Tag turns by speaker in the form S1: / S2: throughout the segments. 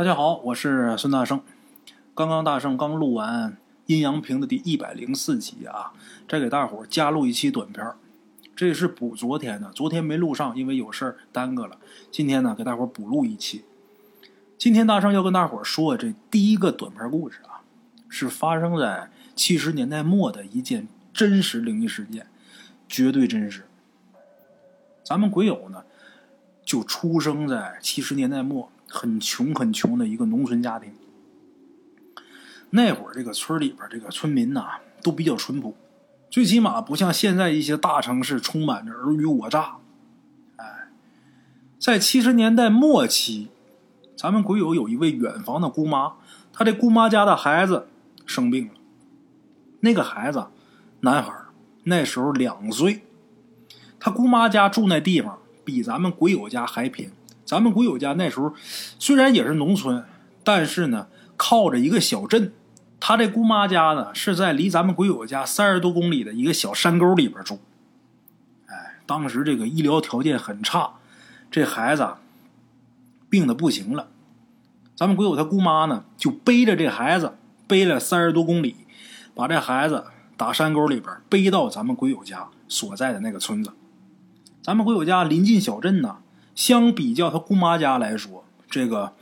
S1: 大家好，我是孙大圣。刚刚大圣刚录完《阴阳瓶》的第一百零四集啊，再给大伙儿加录一期短片儿。这是补昨天的，昨天没录上，因为有事儿耽搁了。今天呢，给大伙儿补录一期。今天大圣要跟大伙儿说这第一个短片故事啊，是发生在七十年代末的一件真实灵异事件，绝对真实。咱们鬼友呢，就出生在七十年代末很穷很穷的一个农村家庭。那会儿这个村里边这个村民呐，都比较淳朴，最起码不像现在一些大城市充满着尔虞我诈。哎，在七十年代末期。咱们鬼友有一位远房的姑妈，她这姑妈家的孩子生病了。那个孩子，男孩，那时候两岁。他姑妈家住那地方比咱们鬼友家还偏。咱们鬼友家那时候虽然也是农村，但是呢靠着一个小镇。他这姑妈家呢是在离咱们鬼友家三十多公里的一个小山沟里边住。哎，当时这个医疗条件很差，这孩子。病的不行了，咱们鬼友他姑妈呢，就背着这孩子背了三十多公里，把这孩子打山沟里边背到咱们鬼友家所在的那个村子。咱们鬼友家临近小镇呢，相比较他姑妈家来说，这个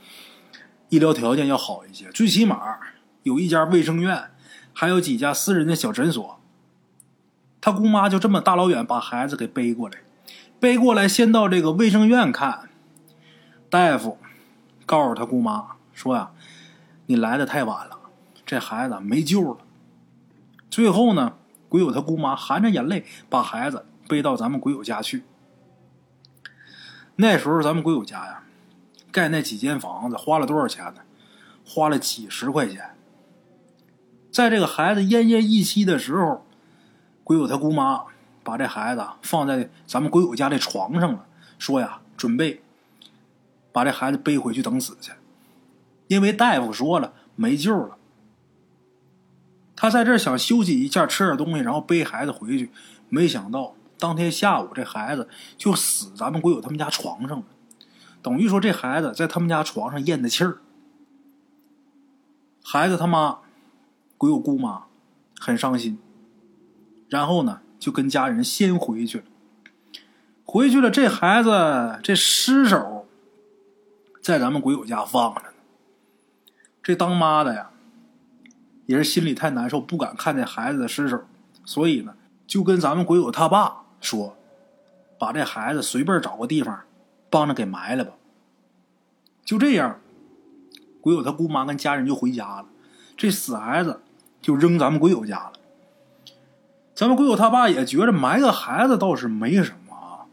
S1: 医疗条件要好一些，最起码有一家卫生院，还有几家私人的小诊所。他姑妈就这么大老远把孩子给背过来，背过来先到这个卫生院看。大夫告诉他姑妈说呀：“你来的太晚了，这孩子没救了。”最后呢，鬼友他姑妈含着眼泪把孩子背到咱们鬼友家去。那时候咱们鬼友家呀，盖那几间房子花了多少钱呢？花了几十块钱。在这个孩子奄奄一息的时候，鬼友他姑妈把这孩子放在咱们鬼友家的床上了，说呀：“准备。”把这孩子背回去等死去，因为大夫说了没救了。他在这想休息一下，吃点东西，然后背孩子回去。没想到当天下午，这孩子就死咱们鬼友他们家床上了。等于说这孩子在他们家床上咽的气儿。孩子他妈鬼友姑妈很伤心，然后呢就跟家人先回去了。回去了，这孩子这尸首。在咱们鬼友家放着呢。这当妈的呀，也是心里太难受，不敢看见孩子的尸首，所以呢，就跟咱们鬼友他爸说：“把这孩子随便找个地方，帮着给埋了吧。”就这样，鬼友他姑妈跟家人就回家了，这死孩子就扔咱们鬼友家了。咱们鬼友他爸也觉着埋个孩子倒是没什么啊，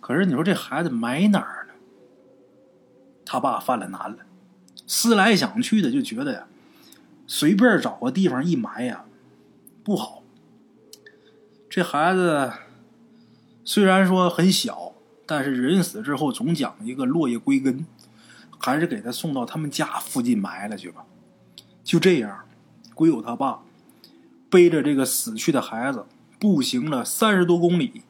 S1: 可是你说这孩子埋哪儿？他爸犯了难了，思来想去的就觉得呀，随便找个地方一埋呀，不好。这孩子虽然说很小，但是人死之后总讲一个落叶归根，还是给他送到他们家附近埋了去吧。就这样，鬼友他爸背着这个死去的孩子，步行了三十多公里，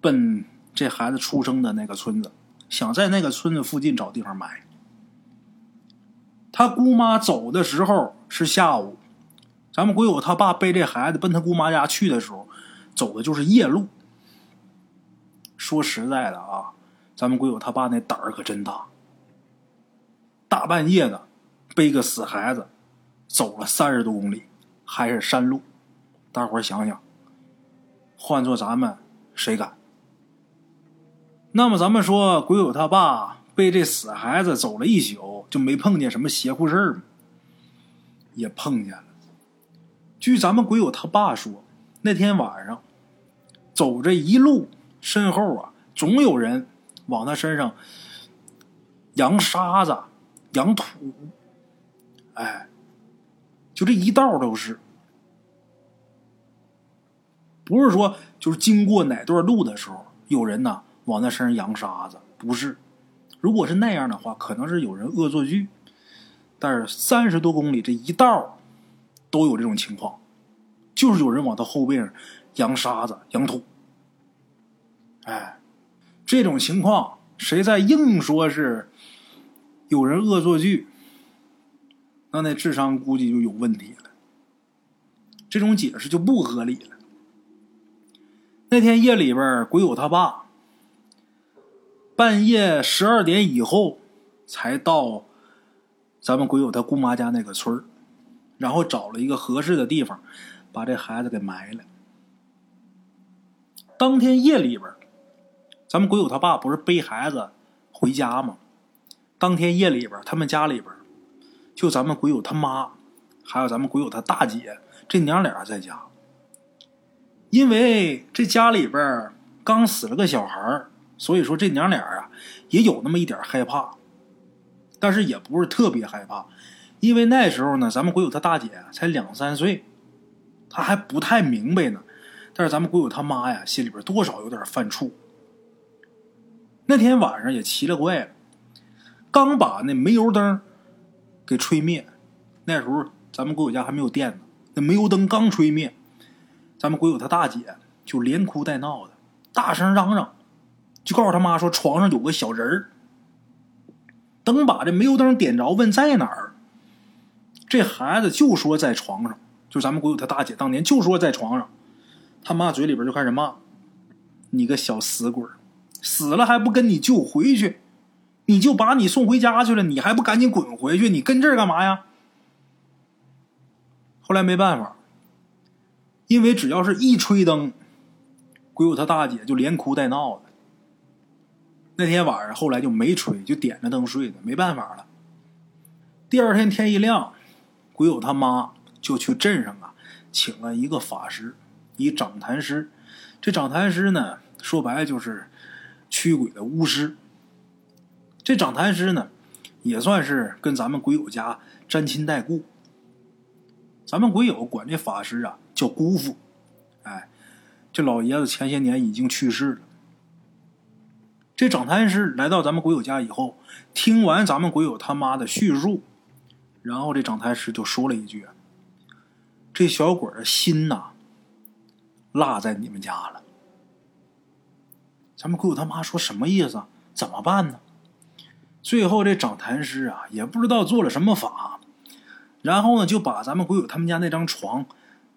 S1: 奔这孩子出生的那个村子。想在那个村子附近找地方埋。他姑妈走的时候是下午，咱们鬼友他爸背这孩子奔他姑妈家去的时候，走的就是夜路。说实在的啊，咱们鬼友他爸那胆儿可真大，大半夜的背个死孩子，走了三十多公里，还是山路。大伙儿想想，换做咱们谁敢？那么咱们说，鬼友他爸被这死孩子走了一宿，就没碰见什么邪乎事儿吗？也碰见了。据咱们鬼友他爸说，那天晚上走这一路，身后啊总有人往他身上扬沙子、扬土，哎，就这一道都是，不是说就是经过哪段路的时候有人呐。往他身上扬沙子，不是。如果是那样的话，可能是有人恶作剧。但是三十多公里这一道都有这种情况，就是有人往他后背上扬沙子、扬土。哎，这种情况，谁再硬说是有人恶作剧，那那智商估计就有问题了。这种解释就不合理了。那天夜里边，鬼友他爸半夜十二点以后才到咱们鬼友他姑妈家那个村然后找了一个合适的地方，把这孩子给埋了。当天夜里边，咱们鬼友他爸不是背孩子回家吗？当天夜里边，他们家里边就咱们鬼友他妈，还有咱们鬼友他大姐这娘俩在家。因为这家里边刚死了个小孩所以说这娘俩啊也有那么一点害怕，但是也不是特别害怕，因为那时候呢，咱们鬼友他大姐才两三岁，他还不太明白呢。但是咱们鬼友他妈呀，心里边多少有点犯怵。那天晚上也奇了怪了，刚把那煤油灯给吹灭，那时候咱们鬼友家还没有电呢，那煤油灯刚吹灭。咱们鬼友他大姐就连哭带闹的，大声嚷嚷，就告诉他妈说床上有个小人儿。等把这煤油灯点着，问在哪儿，这孩子就说在床上。就咱们鬼友他大姐当年就说在床上，他妈嘴里边就开始骂：“你个小死鬼，死了还不跟你舅回去？你就把你送回家去了，你还不赶紧滚回去？你跟这儿干嘛呀？”后来没办法。因为只要是一吹灯，鬼友他大姐就连哭带闹的。那天晚上后来就没吹，就点着灯睡的，没办法了。第二天天一亮，鬼友他妈就去镇上啊，请了一个法师，一掌坛师。这掌坛师呢，说白了就是驱鬼的巫师。这掌坛师呢，也算是跟咱们鬼友家沾亲带故。咱们鬼友管这法师啊。叫姑父，哎，这老爷子前些年已经去世了。这掌坛师来到咱们鬼友家以后，听完咱们鬼友他妈的叙述，然后这掌坛师就说了一句：“这小鬼的心呐，落在你们家了。”咱们鬼友他妈说什么意思？怎么办呢？最后这掌坛师啊，也不知道做了什么法，然后呢，就把咱们鬼友他们家那张床。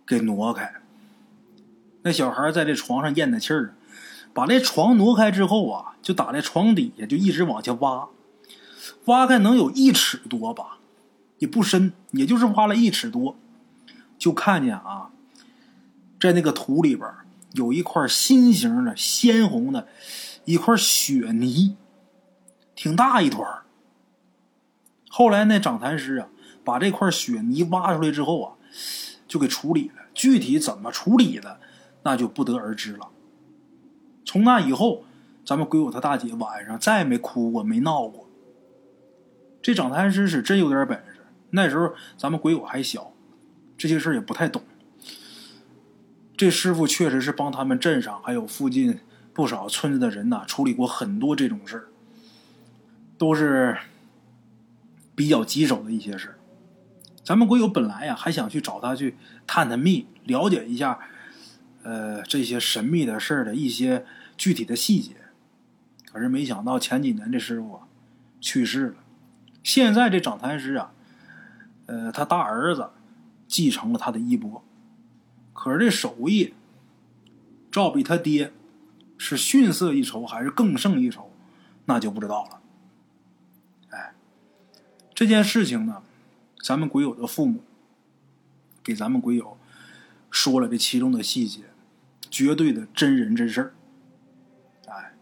S1: 给挪开，那小孩在这床上咽的气儿，把这床挪开之后啊，就打在床底下，就一直往下挖，挖开能有一尺多吧，也不深，也就是挖了一尺多，就看见啊，在那个土里边有一块心形的鲜红的一块血泥，挺大一团。后来那长坛师啊，把这块血泥挖出来之后啊。就给处理了，具体怎么处理的，那就不得而知了。从那以后，咱们鬼友他大姐晚上再也没哭过，没闹过。这长坛师是真有点本事。那时候咱们鬼友还小，这些事也不太懂。这师傅确实是帮他们镇上还有附近不少村子的人呐处理过很多这种事儿，都是比较棘手的一些事。咱们鬼友本来呀，还想去找他去探探秘，了解一下，呃，这些神秘的事儿的一些具体的细节。可是没想到前几年这师傅去世了，现在这掌坛师啊，呃，他大儿子继承了他的衣钵，可是这手艺，照比他爹是逊色一筹还是更胜一筹，那就不知道了。哎，这件事情呢？咱们鬼友的父母给咱们鬼友说了这其中的细节，绝对的真人真事儿。哎，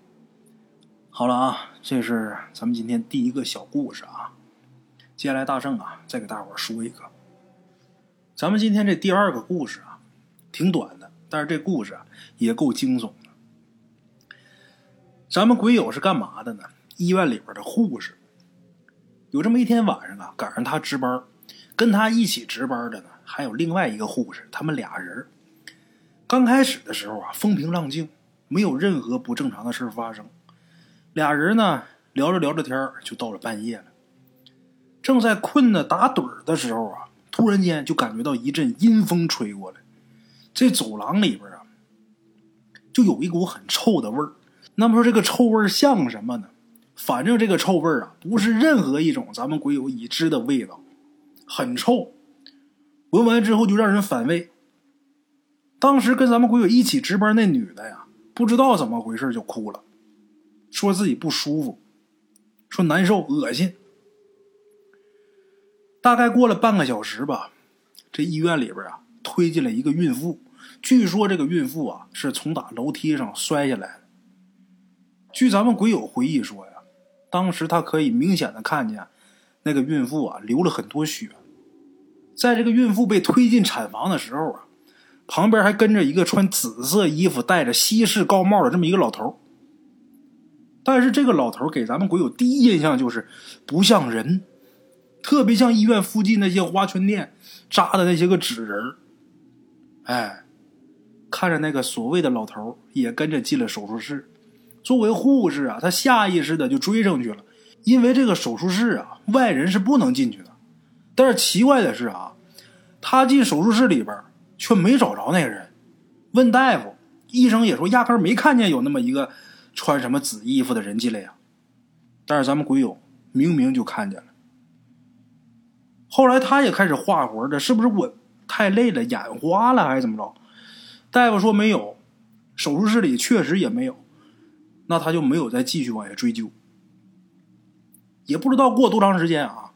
S1: 好了啊，这是咱们今天第一个小故事啊。接下来大圣啊，再给大伙儿说一个。咱们今天这第二个故事，挺短的，但是这故事啊也够惊悚的。咱们鬼友是干嘛的呢？医院里边的护士。有这么一天晚上啊，赶上他值班，跟他一起值班的呢，还有另外一个护士，他们俩人。刚开始的时候啊，风平浪静，没有任何不正常的事发生。俩人呢聊着聊着天就到了半夜了。正在困得打盹的时候啊，突然间就感觉到一阵阴风吹过来，这走廊里边啊，就有一股很臭的味儿。那么说这个臭味像什么呢？反正这个臭味儿啊，不是任何一种咱们鬼友已知的味道，很臭，闻完之后就让人反胃。当时跟咱们鬼友一起值班那女的呀，不知道怎么回事就哭了，说自己不舒服，说难受、恶心。大概过了半个小时吧，这医院里边啊推进了一个孕妇，据说这个孕妇啊是从打楼梯上摔下来的。据咱们鬼友回忆说呀，当时他可以明显的看见那个孕妇啊流了很多血。在这个孕妇被推进产房的时候啊。旁边还跟着一个穿紫色衣服、戴着西式高帽的这么一个老头但是这个老头给咱们鬼友第一印象就是不像人，特别像医院附近那些花圈店扎的那些个纸人哎，看着那个所谓的老头也跟着进了手术室。作为护士啊，他下意识的就追上去了，因为这个手术室啊，外人是不能进去的。但是奇怪的是啊，他进手术室里边。却没找着那个人，问大夫，医生也说压根没看见有那么一个穿什么紫衣服的人进来呀。但是咱们鬼友明明就看见了。后来他也开始画魂这是不是我太累了，眼花了还是怎么着？大夫说没有，手术室里确实也没有，那他就没有再继续往下追究。也不知道过多长时间啊，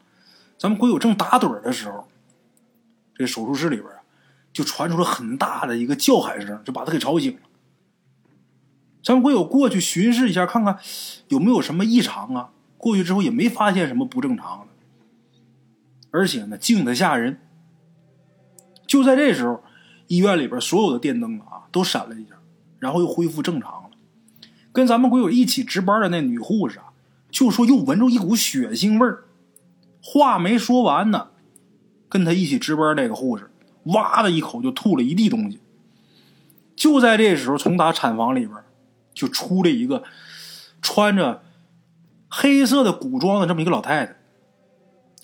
S1: 咱们鬼友正打盹的时候，这手术室里边。就传出了很大的一个叫喊声，就把他给吵醒了。咱们鬼友过去巡视一下，看看有没有什么异常啊。过去之后也没发现什么不正常的，而且呢静得吓人。就在这时候，医院里边所有的电灯啊都闪了一下，然后又恢复正常了。跟咱们鬼友一起值班的那女护士啊，就说又闻着一股血腥味儿。话没说完呢，跟他一起值班那个护士。哇的一口就吐了一地东西。就在这时候，从他产房里边就出来一个穿着黑色的古装的这么一个老太太。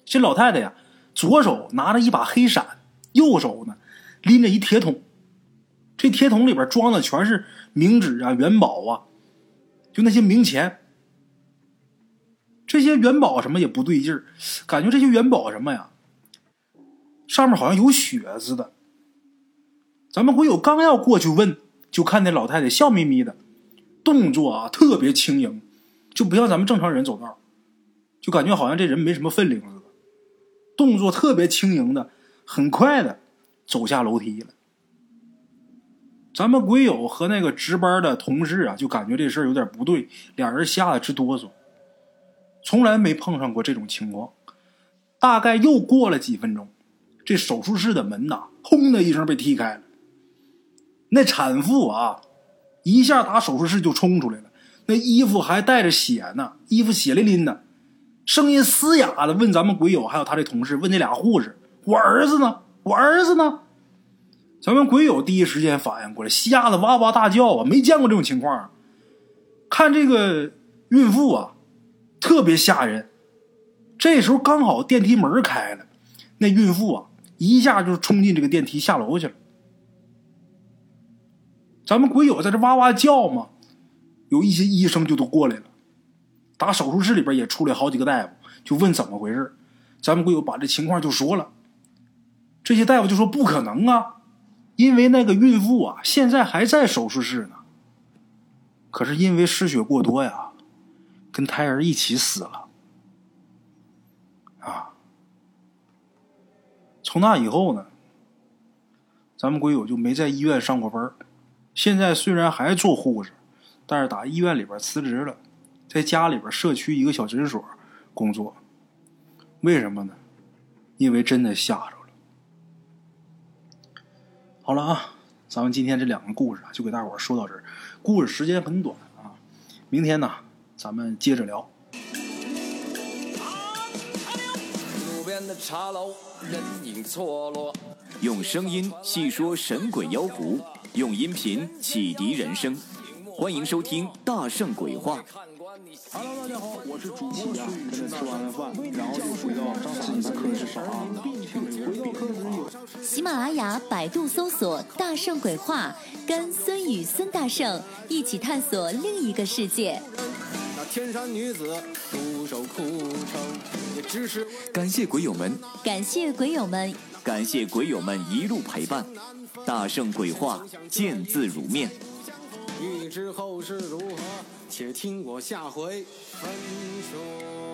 S1: 这老太太呀，左手拿着一把黑伞，右手呢拎着一铁桶。这铁桶里边装的全是冥纸啊、元宝啊，就那些冥钱。这些元宝什么也不对劲儿，感觉这些元宝什么呀？上面好像有血似的。咱们鬼友刚要过去问，就看那老太太笑眯眯的，动作啊特别轻盈，就不像咱们正常人走道，就感觉好像这人没什么分量似的。动作特别轻盈的，很快的走下楼梯了。咱们鬼友和那个值班的同事啊，就感觉这事儿有点不对，俩人吓得直哆嗦。从来没碰上过这种情况。大概又过了几分钟。这手术室的门呐，轰的一声被踢开了。那产妇啊，一下打手术室就冲出来了，那衣服还带着血呢，衣服血淋淋的，声音嘶哑的问咱们鬼友，还有他的同事，问那俩护士：“我儿子呢？我儿子呢？”咱们鬼友第一时间反应过来，吓得哇哇大叫啊！没见过这种情况，看这个孕妇啊，特别吓人。这时候刚好电梯门开了，那孕妇啊。一下就冲进这个电梯下楼去了。咱们鬼友在这哇哇叫嘛，有一些医生就都过来了，打手术室里边也出来好几个大夫，就问怎么回事。咱们鬼友把这情况就说了，这些大夫就说不可能啊，因为那个孕妇啊现在还在手术室呢，可是因为失血过多呀，跟胎儿一起死了。啊从那以后呢，咱们鬼友就没在医院上过班现在虽然还做护士，但是打医院里边辞职了，在家里边社区一个小诊所工作。为什么呢？因为真的吓着。好了啊，咱们今天这两个故事啊，就给大伙儿说到这儿。故事时间很短啊，明天呢，咱们接着聊。
S2: 路边的茶楼，人影错落。用声音细说神鬼妖狐，用音频启迪人生。欢迎收听《大圣鬼话》。
S3: Hello，大家好，我是主播跟着，吃完了饭，然后就回到张老师的课室上啊。
S4: 喜马拉雅、百度搜索“大圣鬼话”，跟孙宇、孙大圣一起探索另一个世界。
S5: 那天山女子独守空城，也只是
S2: 感谢鬼友们，
S4: 感谢鬼友们，
S2: 感谢鬼友们一路陪伴。大圣鬼话，见字如面。
S5: 欲知后事如何且听我下回分说。